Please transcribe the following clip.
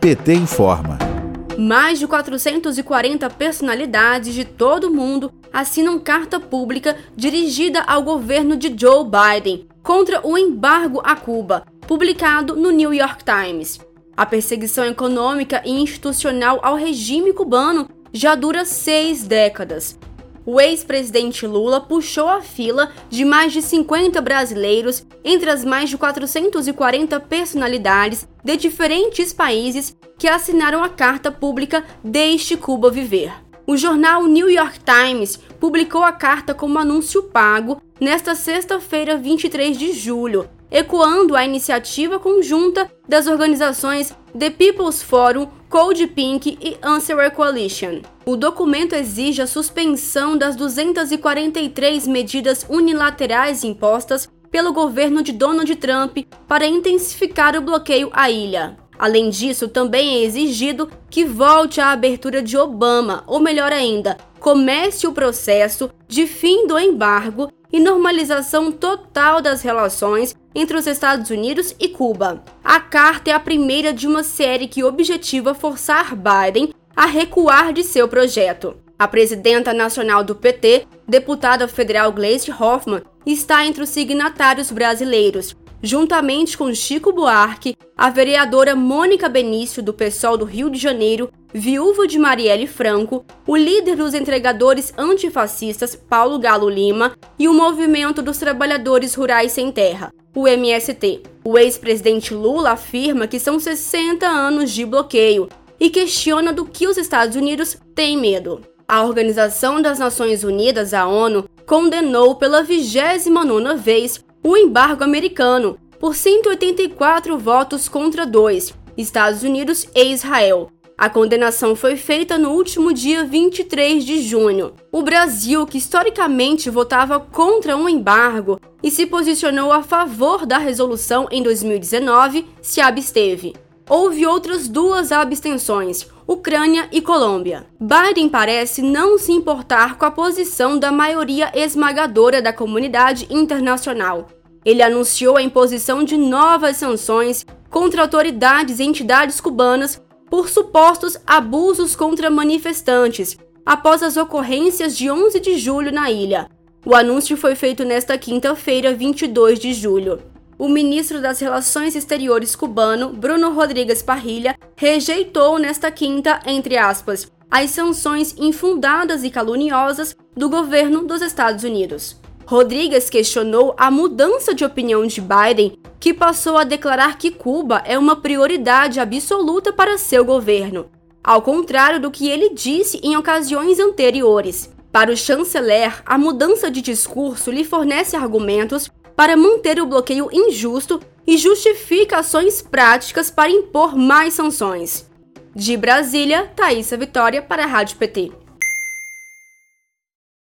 PT informa. Mais de 440 personalidades de todo o mundo assinam carta pública dirigida ao governo de Joe Biden contra o embargo a Cuba, publicado no New York Times. A perseguição econômica e institucional ao regime cubano já dura seis décadas. O ex-presidente Lula puxou a fila de mais de 50 brasileiros entre as mais de 440 personalidades de diferentes países que assinaram a carta pública Deixe Cuba Viver. O jornal New York Times publicou a carta como anúncio pago nesta sexta-feira, 23 de julho, ecoando a iniciativa conjunta das organizações The People's Forum, Code Pink e Answer Coalition. O documento exige a suspensão das 243 medidas unilaterais impostas pelo governo de Donald Trump para intensificar o bloqueio à ilha. Além disso, também é exigido que volte à abertura de Obama, ou melhor ainda, comece o processo de fim do embargo e normalização total das relações entre os Estados Unidos e Cuba. A carta é a primeira de uma série que objetiva forçar Biden a recuar de seu projeto. A presidenta nacional do PT, deputada federal Gleice Hoffmann, está entre os signatários brasileiros, juntamente com Chico Buarque, a vereadora Mônica Benício, do PSOL do Rio de Janeiro, viúva de Marielle Franco, o líder dos entregadores antifascistas, Paulo Galo Lima, e o Movimento dos Trabalhadores Rurais Sem Terra, o MST. O ex-presidente Lula afirma que são 60 anos de bloqueio e questiona do que os Estados Unidos têm medo. A Organização das Nações Unidas, a ONU, condenou pela 29ª vez o embargo americano por 184 votos contra dois, Estados Unidos e Israel. A condenação foi feita no último dia 23 de junho. O Brasil, que historicamente votava contra um embargo e se posicionou a favor da resolução em 2019, se absteve. Houve outras duas abstenções, Ucrânia e Colômbia. Biden parece não se importar com a posição da maioria esmagadora da comunidade internacional. Ele anunciou a imposição de novas sanções contra autoridades e entidades cubanas por supostos abusos contra manifestantes após as ocorrências de 11 de julho na ilha. O anúncio foi feito nesta quinta-feira, 22 de julho. O ministro das Relações Exteriores cubano, Bruno Rodrigues Parrilha, rejeitou nesta quinta, entre aspas, as sanções infundadas e caluniosas do governo dos Estados Unidos. Rodrigues questionou a mudança de opinião de Biden, que passou a declarar que Cuba é uma prioridade absoluta para seu governo, ao contrário do que ele disse em ocasiões anteriores. Para o chanceler, a mudança de discurso lhe fornece argumentos para manter o bloqueio injusto e justifica ações práticas para impor mais sanções. De Brasília, Thaisa Vitória para a Rádio PT.